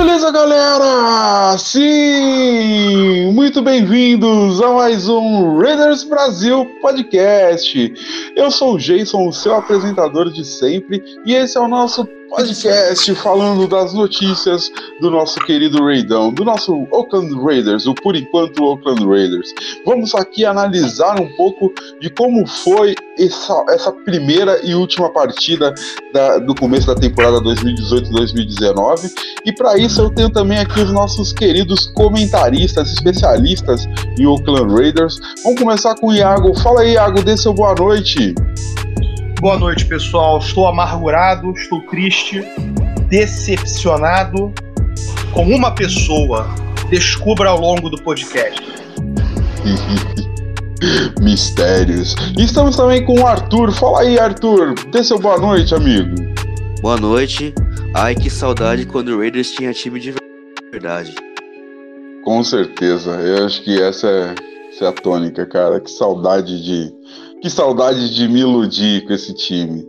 Beleza, galera? Sim! Muito bem-vindos a mais um Raiders Brasil Podcast. Eu sou o Jason, o seu apresentador de sempre, e esse é o nosso podcast falando das notícias do nosso querido Raidão, do nosso Oakland Raiders, o por enquanto Oakland Raiders. Vamos aqui analisar um pouco de como foi essa, essa primeira e última partida da, do começo da temporada 2018-2019. E para isso eu tenho também aqui os nossos queridos comentaristas, especialistas em Oakland Raiders. Vamos começar com o Iago. Fala aí, Iago, dê seu boa noite. Boa noite, pessoal. Estou amargurado, estou triste, decepcionado com uma pessoa. Descubra ao longo do podcast. Mistérios. E estamos também com o Arthur. Fala aí, Arthur. Dê seu boa noite, amigo. Boa noite. Ai, que saudade quando o Raiders tinha time de verdade. Com certeza. Eu acho que essa é, essa é a tônica, cara. Que saudade de. Que saudade de me iludir com esse time.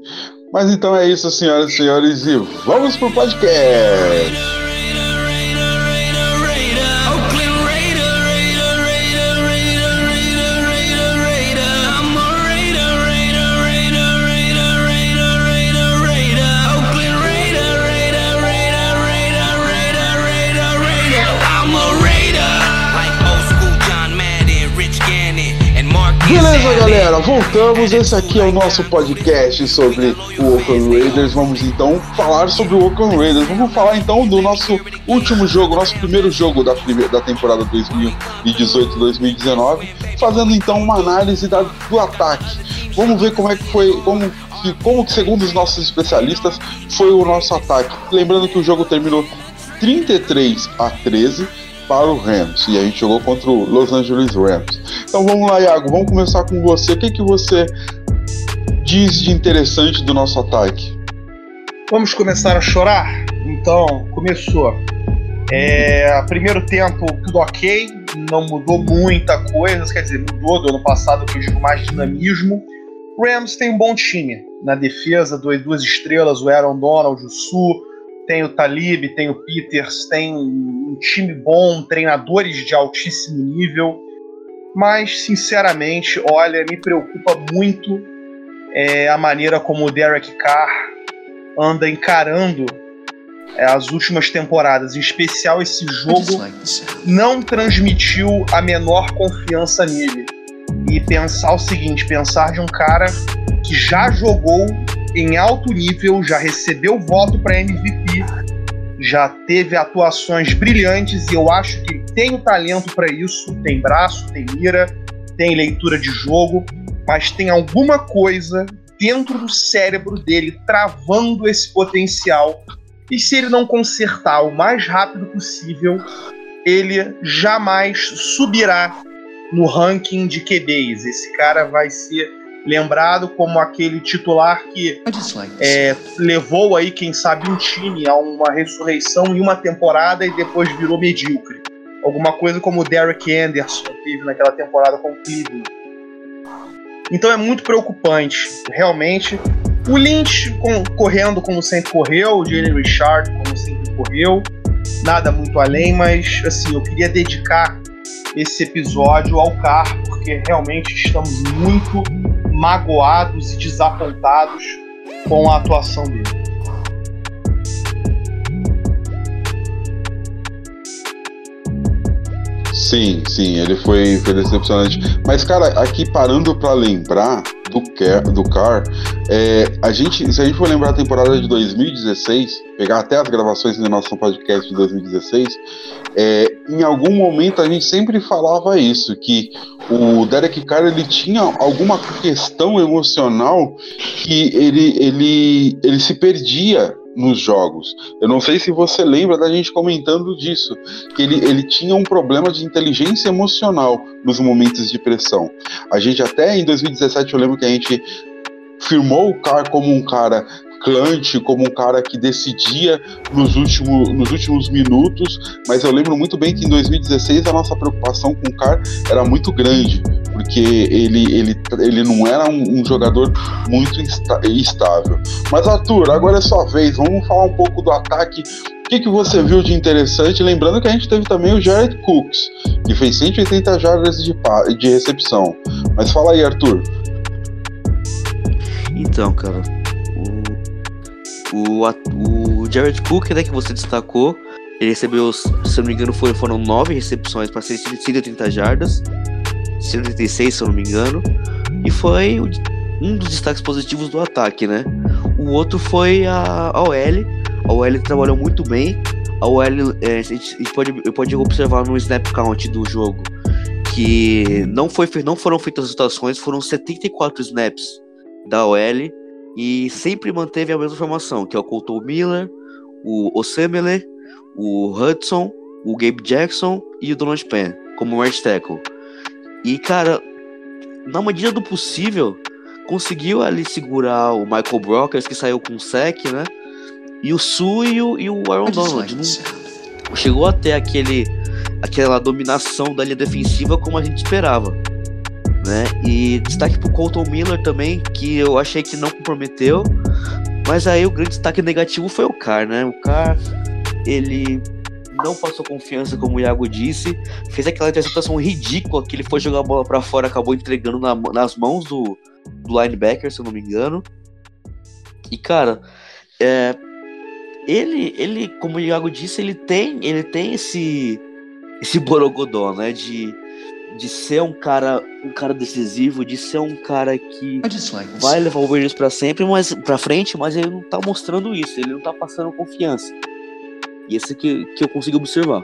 Mas então é isso, senhoras e senhores, e vamos pro podcast! Beleza, galera, voltamos. Esse aqui é o nosso podcast sobre o Oakland Raiders. Vamos então falar sobre o Oakland Raiders. Vamos falar então do nosso último jogo, nosso primeiro jogo da, primeira, da temporada 2018-2019, fazendo então uma análise da- do ataque. Vamos ver como é que foi, como que, como que segundo os nossos especialistas foi o nosso ataque. Lembrando que o jogo terminou 33 a 13 para o Rams e a gente jogou contra o Los Angeles Rams. Então vamos lá, Iago, vamos começar com você. O que, que você diz de interessante do nosso ataque? Vamos começar a chorar? Então, começou. É, primeiro tempo, tudo ok, não mudou muita coisa, quer dizer, mudou do ano passado, que eu digo mais dinamismo. Rams tem um bom time na defesa, dois, duas estrelas, o Aaron Donald, o Su, tem o Talib, tem o Peters, tem um time bom, treinadores de altíssimo nível. Mas, sinceramente, olha, me preocupa muito é, a maneira como o Derek Carr anda encarando é, as últimas temporadas, em especial esse jogo, não transmitiu a menor confiança nele. E pensar o seguinte: pensar de um cara que já jogou em alto nível, já recebeu voto para MVP, já teve atuações brilhantes e eu acho que tem o talento para isso, tem braço, tem mira, tem leitura de jogo, mas tem alguma coisa dentro do cérebro dele travando esse potencial. E se ele não consertar o mais rápido possível, ele jamais subirá no ranking de QBs. Esse cara vai ser lembrado como aquele titular que é, levou aí, quem sabe, um time a uma ressurreição em uma temporada e depois virou medíocre. Alguma coisa como o Derek Anderson teve naquela temporada com o Cleveland. Então é muito preocupante, realmente. O Lynch com- correndo como sempre correu, o Jalen Richard como sempre correu, nada muito além, mas assim, eu queria dedicar esse episódio ao Car, porque realmente estamos muito magoados e desapontados com a atuação dele. Sim, sim, ele foi, foi decepcionante. Mas, cara, aqui parando pra lembrar do, Car, do Car é, a gente, se a gente for lembrar a temporada de 2016, pegar até as gravações do nosso podcast de 2016, é, em algum momento a gente sempre falava isso, que o Derek Carr ele tinha alguma questão emocional que ele, ele, ele se perdia nos jogos. Eu não sei se você lembra da gente comentando disso, que ele, ele tinha um problema de inteligência emocional nos momentos de pressão. A gente até em 2017 eu lembro que a gente firmou o Carr como um cara clutch, como um cara que decidia nos últimos, nos últimos minutos, mas eu lembro muito bem que em 2016 a nossa preocupação com o Carr era muito grande, porque ele, ele, ele não era um, um jogador muito estável. Mas Arthur, agora é sua vez, vamos falar um pouco do ataque. O que, que você viu de interessante? Lembrando que a gente teve também o Jared Cooks, que fez 180 jardas de, de recepção. Mas fala aí, Arthur. Então, cara, o, o, o Jared Cook, né, que você destacou, ele recebeu, se eu não me engano, foram, foram nove recepções para 130 jardas, 136, se eu não me engano, e foi um dos destaques positivos do ataque, né? O outro foi a, a OL, a OL trabalhou muito bem, a OL, é, a gente, a gente pode, pode observar no snap count do jogo, que não, foi, não foram feitas rotações, foram 74 snaps da OL e sempre manteve a mesma formação, que é o Colton Miller, o Osemele, o Hudson, o Gabe Jackson e o Donald Penn como right tackle. E cara, na medida do possível, conseguiu ali segurar o Michael Brockers que saiu com sec, né? E o Su e o, e o Aaron Donald. Não chegou até aquele aquela dominação da linha defensiva como a gente esperava né? E destaque pro Colton Miller também, que eu achei que não comprometeu. Mas aí o grande destaque negativo foi o Carr, né? O Carr, ele não passou confiança, como o Iago disse. Fez aquela interceptação ridícula que ele foi jogar a bola pra fora, acabou entregando na- nas mãos do, do linebacker, se eu não me engano. E, cara, é, ele, ele, como o Iago disse, ele tem, ele tem esse, esse borogodó, né? De, de ser um cara, um cara decisivo, de ser um cara que vai levar o Warriors pra sempre, mas para frente, mas ele não tá mostrando isso, ele não tá passando confiança. E esse que, que eu consigo observar.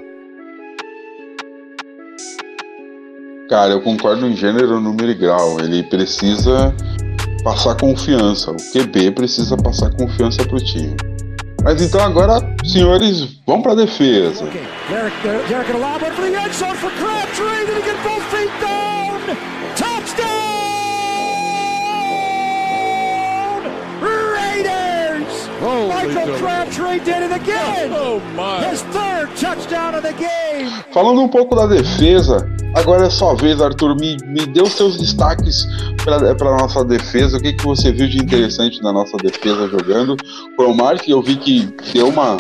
Cara, eu concordo em gênero, número e grau. Ele precisa passar confiança. O QB precisa passar confiança pro time. Mas então agora, senhores, vamos pra defesa. Michael Crabtree did it again. Oh my! His third touchdown of the game. Falando um pouco da defesa, agora é sua vez, Arthur. Me, me dê os seus destaques para a nossa defesa. O que, que você viu de interessante na nossa defesa jogando? Pro Mark, eu vi que deu uma,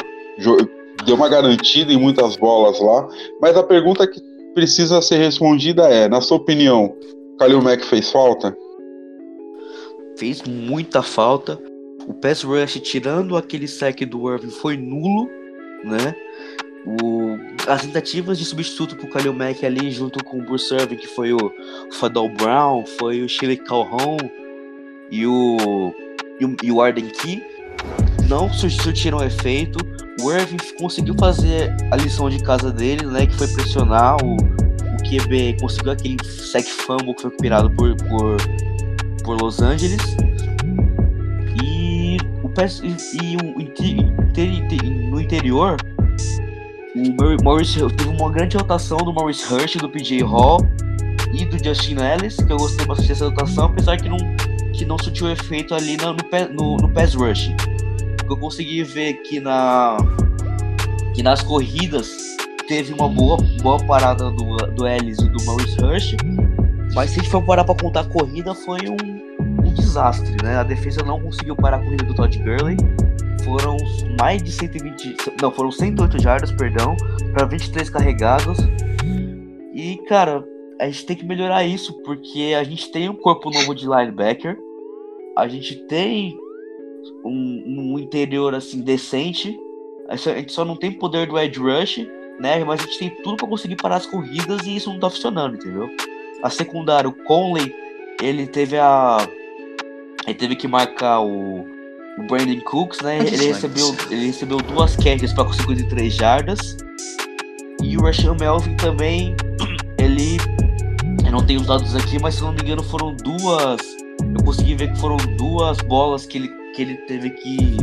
deu uma garantida em muitas bolas lá. Mas a pergunta que precisa ser respondida é: na sua opinião, Kalil Mack fez falta? Fez muita falta. O pass rush, tirando aquele sec do Irving, foi nulo, né? O, as tentativas de substituto pro Kalil Mack ali, junto com o Bruce Irving, que foi o Fadal Brown, foi o Shirley Calhoun e o, e o, e o Arden Key, não sur- surtiram efeito. O Irving conseguiu fazer a lição de casa dele, né? Que foi pressionar o, o QB, conseguiu aquele sec fumble que foi recuperado por, por, por Los Angeles. E, o, e, e inte- no interior, o Maurice teve uma grande rotação do Maurice Hirsch, do PJ Hall e do Justin Ellis, que eu gostei bastante dessa rotação, apesar que não, que não surtiu efeito ali no, no, no, pass rush. O que eu consegui ver que, na, que nas corridas teve uma boa, boa parada do, do Ellis e do Maurice Hirsch, mas se a gente for parar pra contar a corrida, foi um, um desastre, né? A defesa não conseguiu parar a corrida do Todd Gurley. Foram mais de 120. Não, foram 108 jardas, perdão, para 23 carregados. E, cara, a gente tem que melhorar isso, porque a gente tem um corpo novo de linebacker. A gente tem um, um interior assim decente. A gente só- não tem poder do edge rush, né? Mas a gente tem tudo para conseguir parar as corridas e isso não tá funcionando, entendeu? A secundária, o Conley, ele teve a. Ele teve que marcar o, o Brandon Cooks, né? Ele recebeu, ele recebeu duas catches para 53 jardas. E o Rashan Melvin também, ele. Eu não tenho os dados aqui, mas se não me engano foram duas. Eu consegui ver que foram duas bolas que ele, que ele teve que,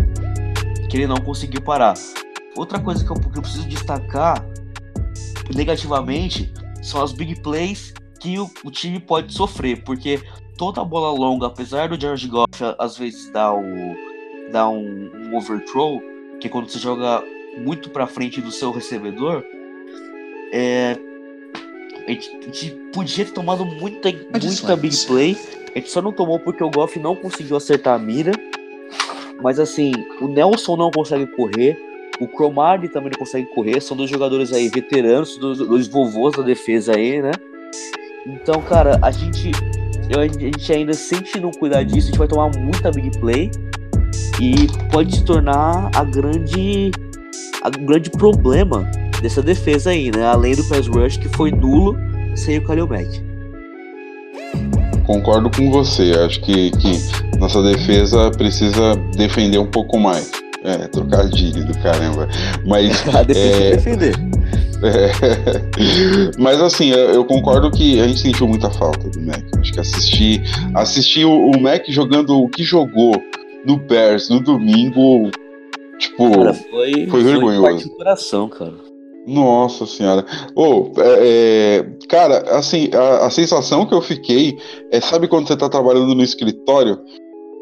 que ele não conseguiu parar. Outra coisa que eu, que eu preciso destacar negativamente são as big plays que o, o, time pode sofrer, porque toda bola longa, apesar do George Goff às vezes dar, o, dar um, um overthrow, que é quando você joga muito para frente do seu recebedor, é, a, gente, a gente podia ter tomado muita, muita big play. A gente só não tomou porque o Goff não conseguiu acertar a mira. Mas assim, o Nelson não consegue correr. O Cromartie também não consegue correr. São dois jogadores aí veteranos, dois, dois vovôs da defesa aí, né? Então, cara, a gente, a gente ainda sente não cuidar disso, a gente vai tomar muita big play e pode se tornar a grande, a grande problema dessa defesa aí, né? Além do pass rush que foi nulo sem o Kalil Mack. Concordo com você. Acho que, que nossa defesa precisa defender um pouco mais. É, trocadilho do caramba. Mas. a defesa é, defender. É, mas assim, eu concordo que a gente sentiu muita falta do Mac. Acho que assistir, assistir o, o Mac jogando o que jogou no Bears no domingo, tipo, cara, foi, foi vergonhoso. Foi coração, cara. Nossa senhora. Oh, é, é, cara, assim, a, a, sensação que eu fiquei é, sabe quando você tá trabalhando no escritório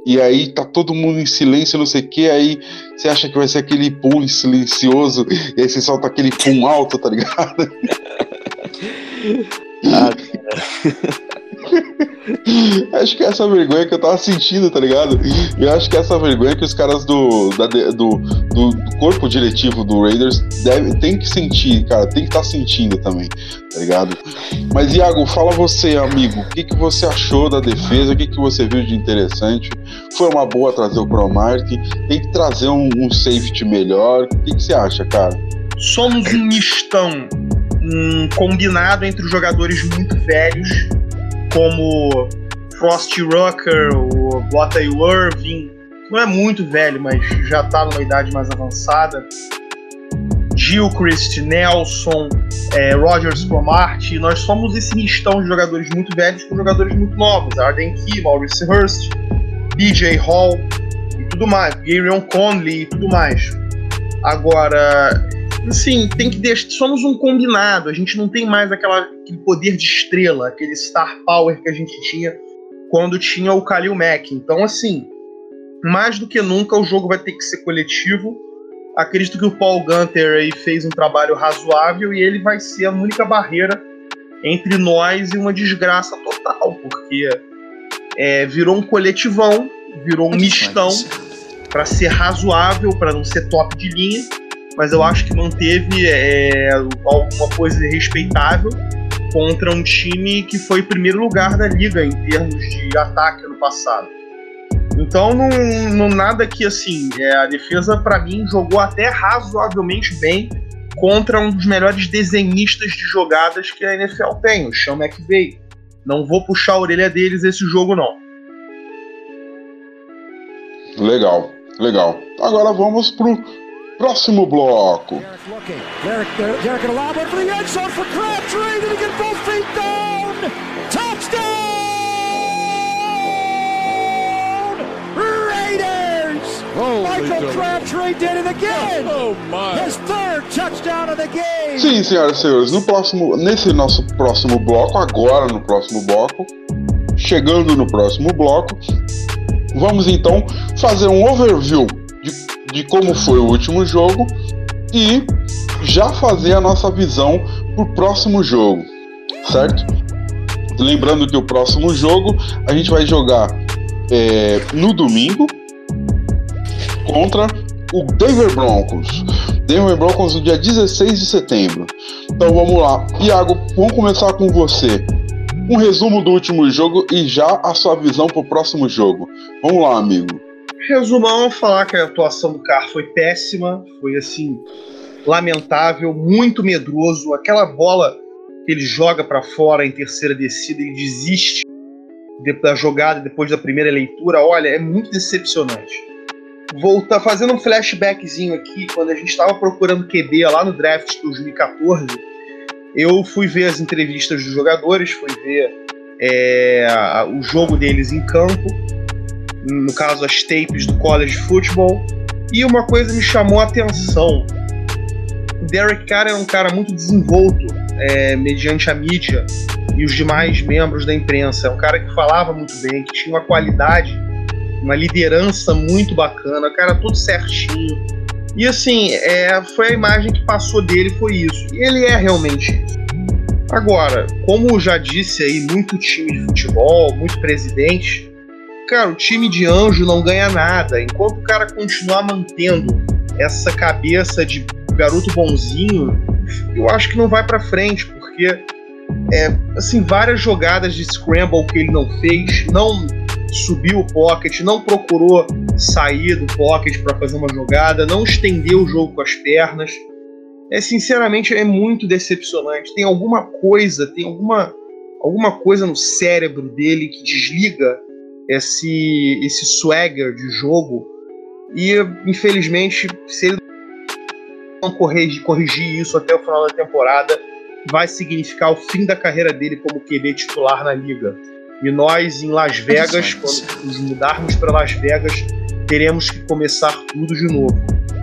e aí tá todo mundo em silêncio, não sei o que, aí você acha que vai ser aquele pum silencioso, e aí você solta aquele pum alto, tá ligado? ah, cara. acho que é essa vergonha que eu tava sentindo, tá ligado? Eu acho que é essa vergonha que os caras do, da, do, do, corpo diretivo do Raiders deve, tem que sentir, cara, tem que estar tá sentindo também, tá ligado? Mas, Iago, fala você, amigo, o que, que você achou da defesa? O que, que você viu de interessante? Foi uma boa trazer o Cromark? Tem que trazer um, um safety melhor? O que, que você acha, cara? Somos um mistão, um combinado entre os jogadores muito velhos como Frosty Rucker, o bota Irving, não é muito velho, mas já tá numa idade mais avançada. Gilchrist, Nelson, é, Rogers Cromartie, nós somos esse mistão de jogadores muito velhos com jogadores muito novos. Arden Key, Maurice Hurst, BJ Hall e tudo mais, Garion Conley e tudo mais. Agora, assim, tem que deixar. Somos um combinado, a gente não tem mais aquela, aquele poder de estrela, aquele star power que a gente tinha quando tinha o Kalil Mack. Então, assim, mais do que nunca o jogo vai ter que ser coletivo. Acredito que o Paul Gunter aí fez um trabalho razoável e ele vai ser a única barreira entre nós e uma desgraça total, porque é, virou um coletivão, virou um mistão para ser razoável, para não ser top de linha mas eu acho que manteve é, alguma coisa respeitável contra um time que foi primeiro lugar da liga em termos de ataque ano passado. Então, não, não nada que assim, é, a defesa para mim jogou até razoavelmente bem contra um dos melhores desenhistas de jogadas que a NFL tem, o Sean McVay. Não vou puxar a orelha deles esse jogo não. Legal, legal. Agora vamos pro Próximo bloco. Derek, Derek, Derek for the end zone for Crabtree. Did he get both feet down? Touchdown! Raiders! Holy Michael Crabtree did it again. Oh my! His third touchdown of the game. Sim, senhoras e senhores, no próximo, nesse nosso próximo bloco, agora no próximo bloco, chegando no próximo bloco, vamos então fazer um overview de de como foi o último jogo e já fazer a nossa visão para o próximo jogo, certo? Lembrando que o próximo jogo a gente vai jogar é, no domingo contra o Denver Broncos. Denver Broncos no dia 16 de setembro. Então vamos lá. Iago, vamos começar com você. Um resumo do último jogo e já a sua visão para o próximo jogo. Vamos lá, amigo. Resumão, falar que a atuação do Carr foi péssima, foi assim, lamentável, muito medroso. Aquela bola que ele joga para fora em terceira descida e desiste da jogada depois da primeira leitura, olha, é muito decepcionante. Voltar fazendo um flashbackzinho aqui, quando a gente estava procurando QB lá no draft de 2014, eu fui ver as entrevistas dos jogadores, fui ver é, o jogo deles em campo no caso as tapes do college football, E uma coisa me chamou a atenção. Derek Carr é um cara muito desenvolto é, mediante a mídia e os demais membros da imprensa. É um cara que falava muito bem, que tinha uma qualidade, uma liderança muito bacana, o cara todo certinho. E assim, é, foi a imagem que passou dele, foi isso. E ele é realmente isso. Agora, como já disse aí, muito time de futebol, muito presidente, cara, o time de anjo não ganha nada. Enquanto o cara continuar mantendo essa cabeça de garoto bonzinho, eu acho que não vai para frente, porque é, assim, várias jogadas de scramble que ele não fez, não subiu o pocket, não procurou sair do pocket para fazer uma jogada, não estendeu o jogo com as pernas. É sinceramente é muito decepcionante. Tem alguma coisa, tem alguma alguma coisa no cérebro dele que desliga esse esse swagger de jogo e infelizmente se ele não corrigir, corrigir isso até o final da temporada, vai significar o fim da carreira dele como QB titular na liga. E nós em Las Vegas, quando nos mudarmos para Las Vegas, teremos que começar tudo de novo.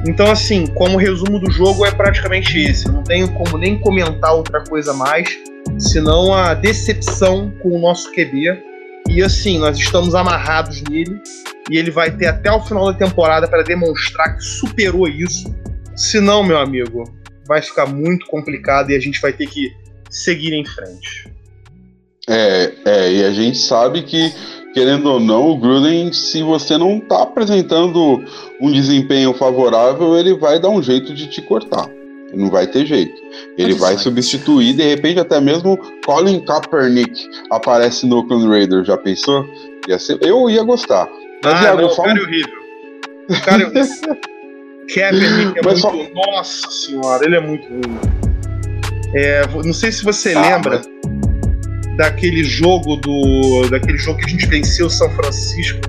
Então, assim, como resumo do jogo é praticamente esse. Eu não tenho como nem comentar outra coisa mais, senão a decepção com o nosso QB. E assim, nós estamos amarrados nele e ele vai ter até o final da temporada para demonstrar que superou isso. Se não, meu amigo, vai ficar muito complicado e a gente vai ter que seguir em frente. É, é, e a gente sabe que, querendo ou não, o Gruden, se você não tá apresentando um desempenho favorável, ele vai dar um jeito de te cortar. Não vai ter jeito. Ele vai substituir, de repente, até mesmo Colin Kaepernick aparece no Oakland Raiders. Já pensou? Ia ser, eu ia gostar. Mas, ah, Iago, não, cara é horrível. O cara é horrível. Kaepernick é Mas muito. só- Nossa senhora, ele é muito ruim. É, não sei se você Ah, lembra daquele jogo do. daquele jogo que a gente venceu o São Francisco.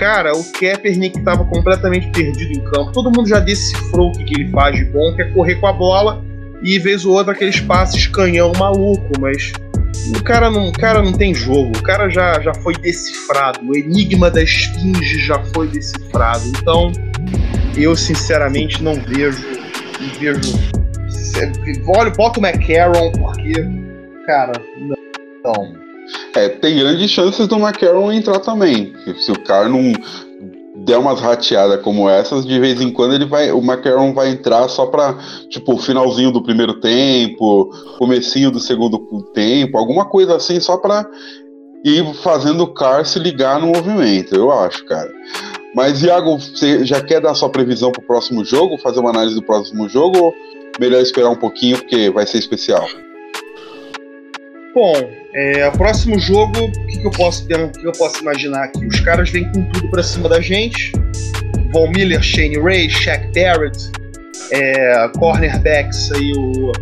Cara, o Kaepernick estava completamente perdido em campo. Todo mundo já decifrou o que, que ele faz de bom, que é correr com a bola e vez ou outra aqueles passes canhão maluco, mas o cara não, o cara não tem jogo. O cara já, já foi decifrado. O enigma da esfinge já foi decifrado. Então, eu sinceramente não vejo. Não vejo. Olha, bota o McCarron, porque. Cara, não. não. É, tem grandes chances do McCarron entrar também. Se o cara não der umas rateadas como essas, de vez em quando ele vai, o McCarron vai entrar só pra, tipo, finalzinho do primeiro tempo, comecinho do segundo tempo, alguma coisa assim, só pra ir fazendo o Carr se ligar no movimento, eu acho, cara. Mas, Iago, você já quer dar sua previsão pro próximo jogo, fazer uma análise do próximo jogo, ou melhor esperar um pouquinho, porque vai ser especial? Bom, é, o próximo jogo, o que, que eu posso que eu posso imaginar aqui? Os caras vêm com tudo pra cima da gente. Von Miller, Shane Ray, Shaq Barrett, é, cornerbacks aí o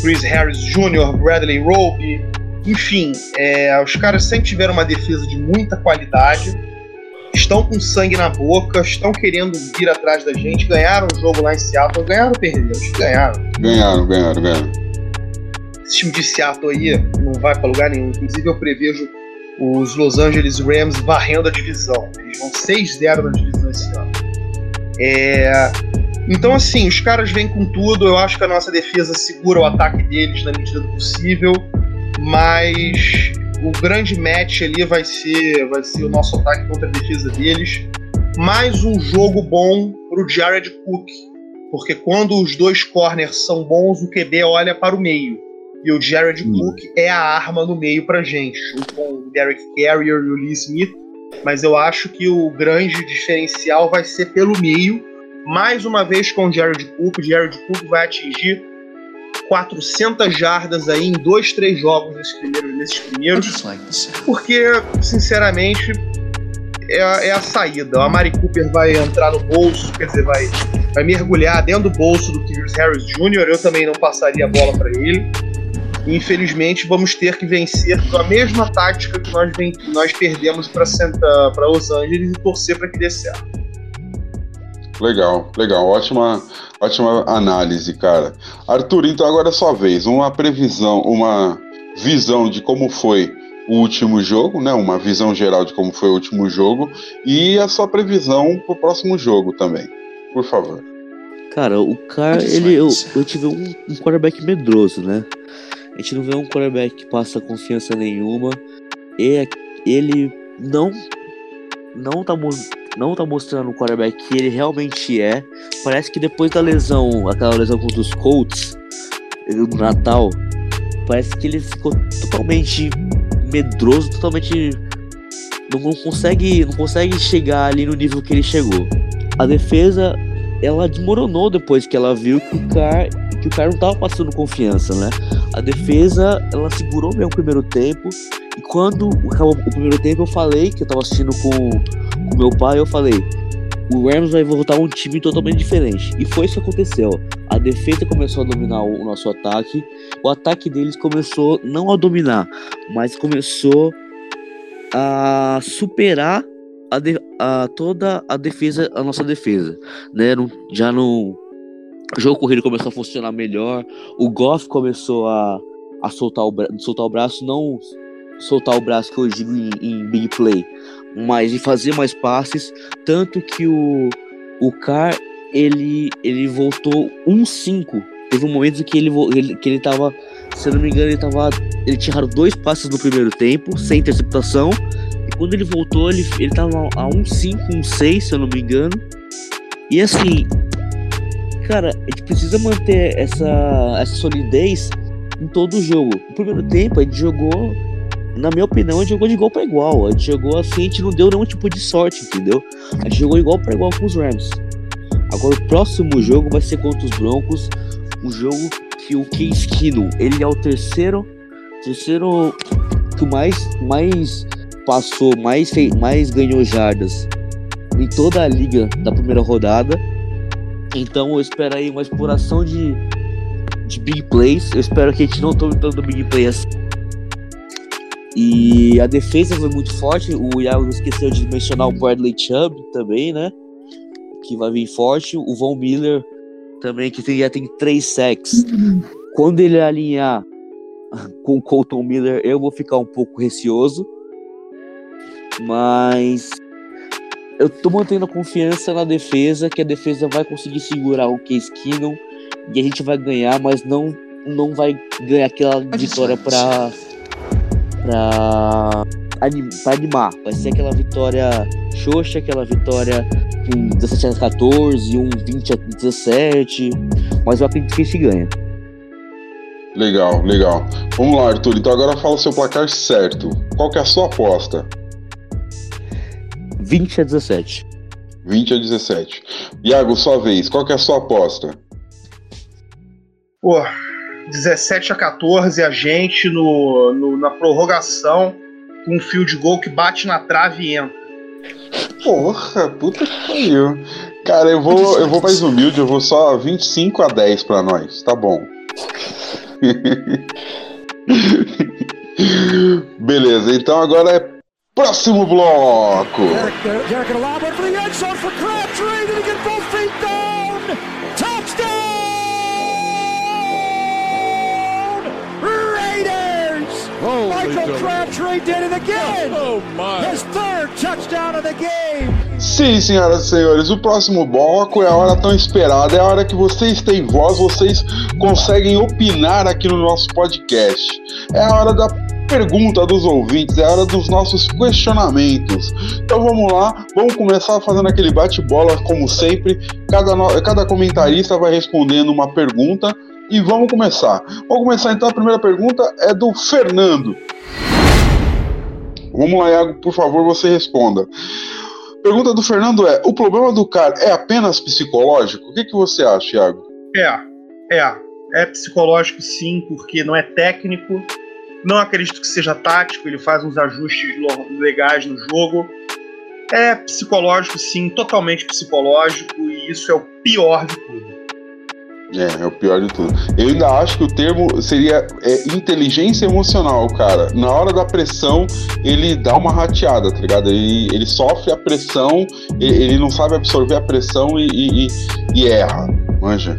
Chris Harris Jr., Bradley Roby, enfim, é, os caras sempre tiveram uma defesa de muita qualidade, estão com sangue na boca, estão querendo vir atrás da gente, ganharam o jogo lá em Seattle, ganharam ou perderam? Ganharam Ganharam, ganharam, ganharam. Esse time de Seattle aí não vai pra lugar nenhum. Inclusive, eu prevejo os Los Angeles Rams varrendo a divisão. Eles vão 6-0 na divisão esse ano. É, Então, assim, os caras vêm com tudo. Eu acho que a nossa defesa segura o ataque deles na medida do possível. Mas o grande match ali vai ser, vai ser o nosso ataque contra a defesa deles. Mais um jogo bom pro Jared Cook. Porque quando os dois corners são bons, o QB olha para o meio. E o Jared Hum. Cook é a arma no meio pra gente, junto com o Derek Carrier e o Lee Smith. Mas eu acho que o grande diferencial vai ser pelo meio. Mais uma vez com o Jared Cook. O Jared Cook vai atingir 400 jardas aí em dois, três jogos nesses primeiros. Nesses primeiros porque, sinceramente, é a, é a saída. O Amari Cooper vai entrar no bolso, quer dizer, vai, vai mergulhar dentro do bolso do Chris Harris Jr. Eu também não passaria a bola para ele. Infelizmente, vamos ter que vencer com a mesma tática que nós, ven- que nós perdemos para Los Angeles e torcer para que dê certo. Legal, legal. Ótima, ótima análise, cara. Arthur, então agora é sua vez. Uma previsão, uma visão de como foi o último jogo, né? Uma visão geral de como foi o último jogo e a sua previsão pro próximo jogo também. por favor. Cara, o cara, ele, eu, eu tive um, um quarterback medroso, né? A gente não vê um quarterback que passa confiança nenhuma. E ele não não tá, não tá mostrando o quarterback que ele realmente é. Parece que depois da lesão, aquela lesão contra os Colts no Natal, parece que ele ficou totalmente medroso, totalmente não não consegue, não consegue chegar ali no nível que ele chegou. A defesa ela desmoronou depois que ela viu que o cara, que o cara não tava passando confiança, né? A defesa, ela segurou bem o primeiro tempo. E quando acabou o primeiro tempo, eu falei que eu tava assistindo com o meu pai, eu falei: o Rams vai voltar um time totalmente diferente. E foi isso que aconteceu. A defesa começou a dominar o nosso ataque. O ataque deles começou não a dominar, mas começou a superar a a toda a defesa, a nossa defesa, né? Não- já no o jogo corrido começou a funcionar melhor, o Goff começou a, a soltar, o, soltar o braço, não soltar o braço que eu digo em, em big play, mas de fazer mais passes, tanto que o, o Carr, ele, ele voltou 1-5, teve um momento que ele, ele, que ele tava, se eu não me engano, ele tava, ele tinha dois passes no primeiro tempo, sem interceptação, e quando ele voltou, ele, ele tava a 1-5, 1-6, se eu não me engano, e assim, cara, a gente precisa manter essa, essa solidez em todo o jogo. No primeiro tempo, a gente jogou, na minha opinião, a gente jogou de igual para igual. A gente jogou assim, a gente não deu nenhum tipo de sorte, entendeu? A gente jogou igual para igual com os Rams. Agora, o próximo jogo vai ser contra os Broncos, um jogo que o Case Keenum, ele é o terceiro, terceiro que mais, mais passou, mais, mais ganhou jardas em toda a liga da primeira rodada. Então eu espero aí uma exploração de, de big plays. Eu espero que a gente não tome tanto big play assim. E a defesa foi muito forte. O Iago esqueceu de mencionar o Bradley Chubb também, né? Que vai vir forte. O Von Miller também, que tem- já tem três sacks. Quando ele alinhar com o Colton Miller, eu vou ficar um pouco receoso. Mas eu tô mantendo a confiança na defesa, que a defesa vai conseguir segurar o Case Keenum e a gente vai ganhar, mas não, não vai ganhar aquela vitória pra, pra, anim, pra animar. Vai ser aquela vitória xoxa, aquela vitória com 17 a 14, um 20 a 17, mas eu acredito que a gente ganha. Legal, legal. Vamos lá, Arthur. Então agora fala o seu placar certo. Qual que é a sua aposta? 20 a 17. 20 a 17. Iago, sua vez. Qual que é a sua aposta? Pô, 17 a 14, a gente no, no- na prorrogação com um fio de gol que bate na trave e entra. Porra, puta que pariu. Cara, eu vou, eu vou mais humilde, eu vou só 25 a 10 pra nós. Tá bom. Beleza, então agora é próximo bloco. Michael Crabtree did it again. Oh my! His third touchdown of the game. Sim, senhoras e senhores, o próximo bloco é a hora tão esperada, é a hora que vocês têm voz, vocês conseguem opinar aqui no nosso podcast. É a hora da pergunta dos ouvintes, é a hora dos nossos questionamentos. Então vamos lá, vamos começar fazendo aquele bate-bola como sempre. Cada, cada comentarista vai respondendo uma pergunta e vamos começar. Vamos começar então, a primeira pergunta é do Fernando. Vamos lá, Iago, por favor, você responda. Pergunta do Fernando é: o problema do cara é apenas psicológico? O que, que você acha, Iago? É, é. É psicológico sim, porque não é técnico. Não acredito que seja tático, ele faz uns ajustes legais no jogo. É psicológico sim, totalmente psicológico, e isso é o pior de tudo. É, é o pior de tudo. Eu ainda acho que o termo seria é, inteligência emocional, cara. Na hora da pressão, ele dá uma rateada, tá ligado? Ele, ele sofre a pressão, ele, ele não sabe absorver a pressão e- e- e erra, manja.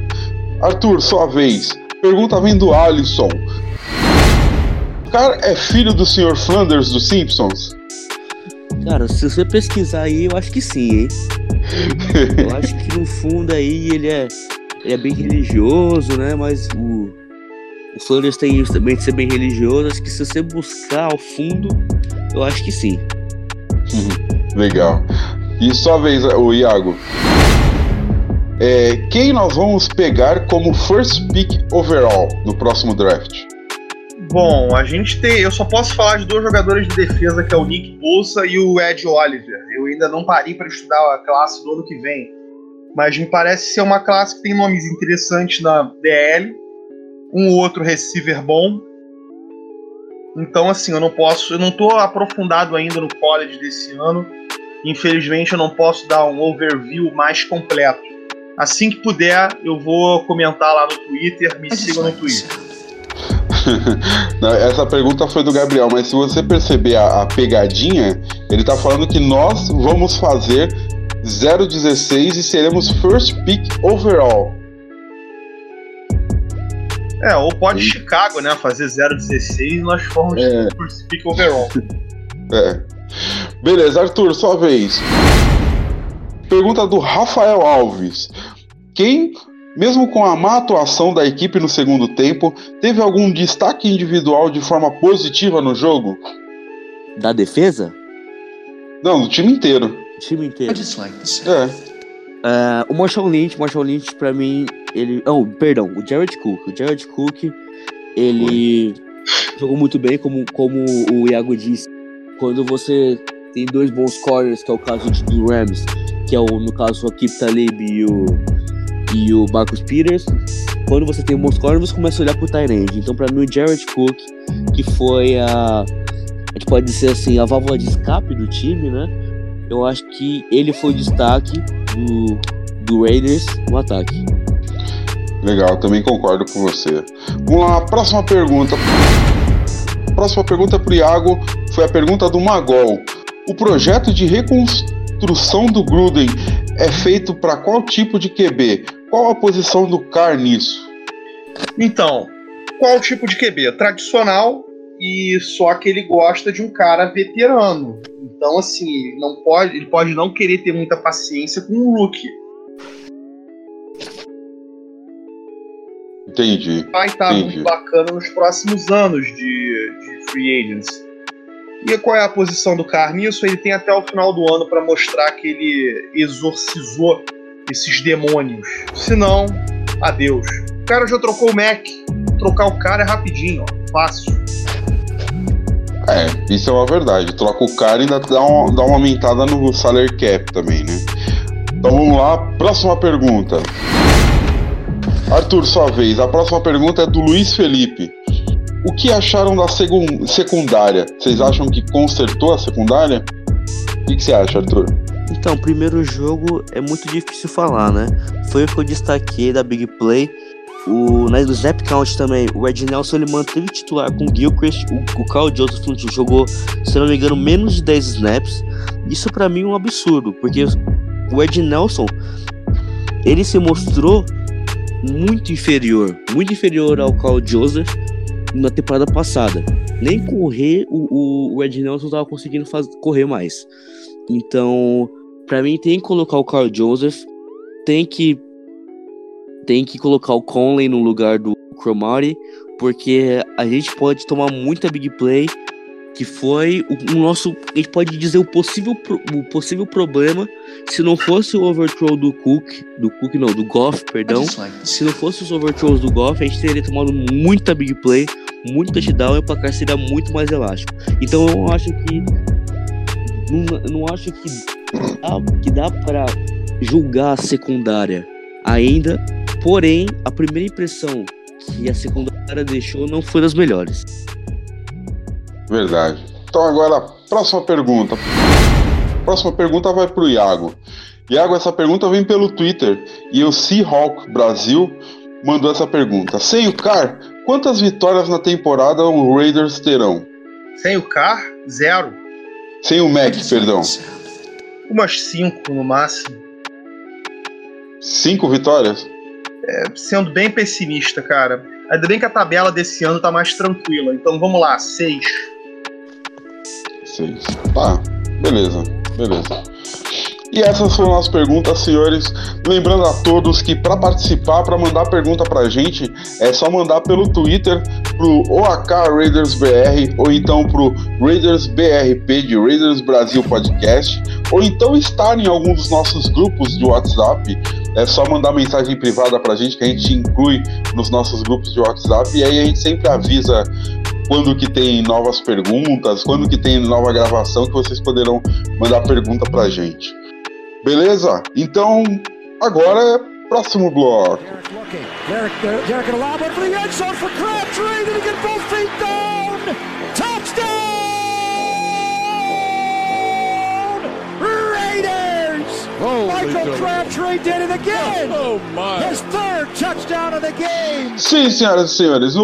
Arthur, sua vez. Pergunta vem do Alisson. O cara é filho do Sr. Flanders dos Simpsons? Cara, se você pesquisar aí, eu acho que sim, hein? Eu acho que no fundo aí ele é, ele é bem religioso, né? Mas o, o Flanders tem isso também de ser bem religioso. Acho que se você buscar ao fundo, eu acho que sim. Legal. E sua vez, o Iago. É, quem nós vamos pegar como first pick overall no próximo draft? Bom, a gente tem. Eu só posso falar de dois jogadores de defesa, que é o Nick Bolsa e o Ed Oliver. Eu ainda não parei para estudar a classe do ano que vem. Mas me parece ser uma classe que tem nomes interessantes na DL, um outro receiver bom. Então, assim, eu não posso. Eu não tô aprofundado ainda no college desse ano. Infelizmente, eu não posso dar um overview mais completo. Assim que puder, eu vou comentar lá no Twitter. Me sigam no Twitter. Essa pergunta foi do Gabriel, mas se você perceber a, a pegadinha, ele tá falando que nós vamos fazer 016 e seremos first pick overall. É, ou pode Chicago, né? Fazer 0,16 e nós formos É. first pick overall. É. Beleza, Arthur, sua vez. Pergunta do Rafael Alves. Quem, mesmo com a má atuação da equipe no segundo tempo, teve algum destaque individual de forma positiva no jogo? Da defesa, Não, do time inteiro. o time inteiro. É. Ah, o Marshall Lynch, Marshall Lynch pra mim, ele. Oh, perdão, o Jared Cook. O Jared Cook, ele jogou muito bem, como, como o Iago disse. Quando você tem dois bons corners, que é o caso de, do Rams, que é o, no caso o Akip Talib e o, e o Marcus Peters. Quando você tem bons corners, você começa a olhar pro Tyrande. Então, pra mim, o Jared Cook, que foi a. A gente pode dizer assim, a válvula de escape do time, né? Eu acho que ele foi o destaque do, do Raiders no ataque. Legal, também concordo com você. Vamos lá, próxima pergunta. Próxima pergunta pro Iago foi a pergunta do Magol. O projeto de reconstrução do Gruden é feito para qual tipo de QB? Qual a posição do Carr nisso? Então, qual o tipo de QB? Tradicional e só que ele gosta de um cara veterano. Então, assim, não pode, ele pode não querer ter muita paciência com um rookie. Entendi. Vai estar Entendi. muito bacana nos próximos anos de, de free agents. E qual é a posição do Carr nisso? Ele tem até o final do ano para mostrar que ele exorcizou esses demônios. Se não, adeus. O cara já trocou o Mac. Trocar o cara é rapidinho, ó. Fácil. É, isso é uma verdade. Troca o cara e ainda dá uma, dá uma aumentada no salary cap também, né? Então vamos lá, próxima pergunta. Arthur, sua vez. A próxima pergunta é do Luiz Felipe. O que acharam da secundária? Vocês acham que consertou a secundária? O que, que você acha, Arthur? Então, primeiro jogo é muito difícil falar, né? Foi o que eu destaquei da Big Play. O, na, no Snap Count também, o Ed Nelson ele manteve titular com o Gilchrist. O, o Carl Joseph jogou, se não me engano, menos de 10 snaps. Isso pra mim é um absurdo, porque o Ed Nelson ele se mostrou muito inferior, muito inferior ao Carl Joseph na temporada passada. Nem correr o, o, Ed Nelson tava conseguindo faz, correr mais. Então, pra mim tem que colocar o Carl Joseph, tem que tem que colocar o Conley no lugar do Cromartie, porque a gente pode tomar muita big play, que foi o, o nosso, a gente pode dizer o possível o possível problema se não fosse o overthrow do Cook, do Cook não, do Goff, perdão. Se não fosse os overthrows do Goff, a gente teria tomado muita big play, muito touchdown e o placar seria muito mais elástico. Então eu acho que não, não acho que que dá para julgar a secundária ainda, porém a primeira impressão que a secundária deixou não foi das melhores. Verdade. Então agora, próxima pergunta. Próxima pergunta vai pro Iago. Iago, essa pergunta vem pelo Twitter e o Seahawk Brasil mandou essa pergunta. Sem o Carr, quantas vitórias na temporada o Raiders terão? Sem o Carr, zero. Sem o Mac, perdão. Umas cinco no máximo. Cinco vitórias? Sendo bem pessimista, cara. Ainda bem que a tabela desse ano tá mais tranquila. Então vamos lá, seis. Seis. Tá, beleza, beleza. E essas foram as perguntas, senhores. Lembrando a todos que para participar, para mandar pergunta pra gente, é só mandar pelo Twitter pro Raiders BR ou então pro Raiders BRP de Raiders Brasil Podcast, ou então estar em algum dos nossos grupos de WhatsApp. É só mandar mensagem privada pra gente que a gente inclui nos nossos grupos de WhatsApp e aí a gente sempre avisa quando que tem novas perguntas, quando que tem nova gravação que vocês poderão mandar pergunta pra gente. Beleza? Então, agora é próximo bloco. Derek looking. Derek, Derek, Derek gonna lob one for the end zone for Crabtree. Did he get both feet down? Touchdown! Raiders! Michael Crabtree did it again! Oh, my. His third touchdown of the game! Sim, senhoras e senhores,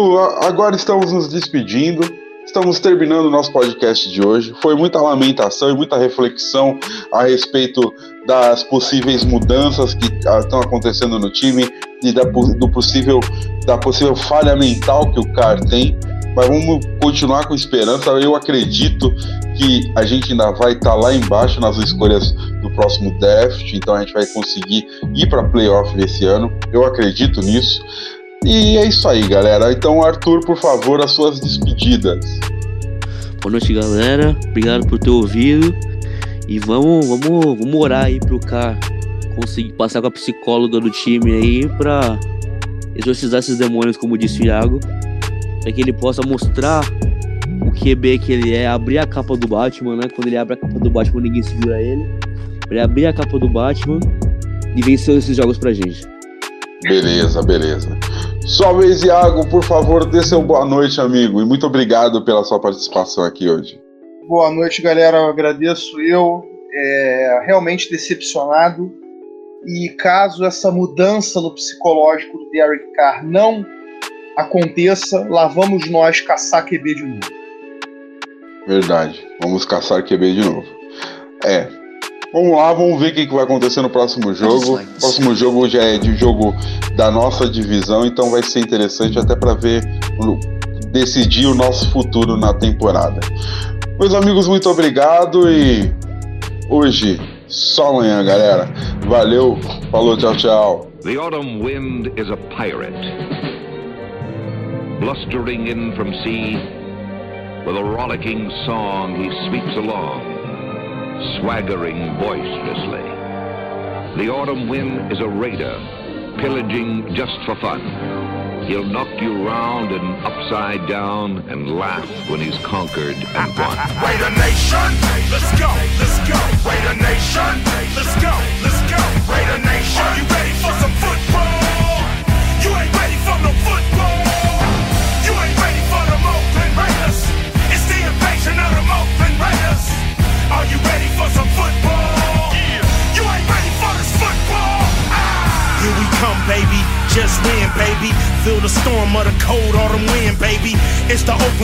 agora estamos nos despedindo. Estamos terminando o nosso podcast de hoje. Foi muita lamentação e muita reflexão a respeito das possíveis mudanças que ah, estão acontecendo no time e da, do possível, da possível falha mental que o Car tem. Mas vamos continuar com esperança. Eu acredito que a gente ainda vai estar lá embaixo nas escolhas do próximo draft, então a gente vai conseguir ir para playoff esse ano. Eu acredito nisso. E é isso aí, galera. Então, Arthur, por favor, as suas despedidas. Boa noite, galera. Obrigado por ter ouvido. E vamos, vamos, vamos orar aí pro cara conseguir passar com a psicóloga do time aí pra exorcizar esses demônios, como disse o Iago. Pra que ele possa mostrar o QB que ele é, abrir a capa do Batman, né? Quando ele abre a capa do Batman, ninguém segura ele. Pra ele abrir a capa do Batman e vencer esses jogos pra gente. Beleza, beleza. Sua vez, Iago, por favor, dê seu boa noite, amigo. E muito obrigado pela sua participação aqui hoje. Boa noite, galera. Eu agradeço eu. É, realmente decepcionado. E caso essa mudança no psicológico do Derek Carr não aconteça, lá vamos nós caçar QB de novo. Verdade. Vamos caçar QB de novo. É. Vamos lá, vamos ver o que que vai acontecer no próximo jogo. O próximo jogo já é de jogo da nossa divisão, então vai ser interessante até para ver, decidir o nosso futuro na temporada. Meus amigos, muito obrigado e hoje só amanhã, galera. Valeu, falou, tchau, tchau. The autumn wind is a pirate, blustering in from sea. With a rollicking song, he sweeps along, swaggering boisterously. The autumn wind is a raider, pillaging just for fun. He'll knock you round and upside down and laugh when he's conquered and won. Raider Nation,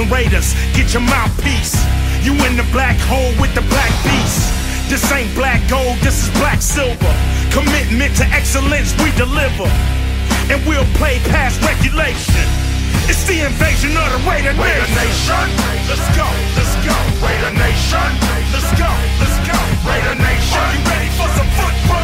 Oakland Raiders. Get your mouthpiece. You in the black hole with the black beast. This ain't black gold, this is black silver. Commitment to excellence, we deliver. And we'll play past regulation. It's the invasion of the Raider Raider Nation. Nation, let's go, let's go. Raider Nation, let's go, let's go. Raider Nation, are you ready for some football?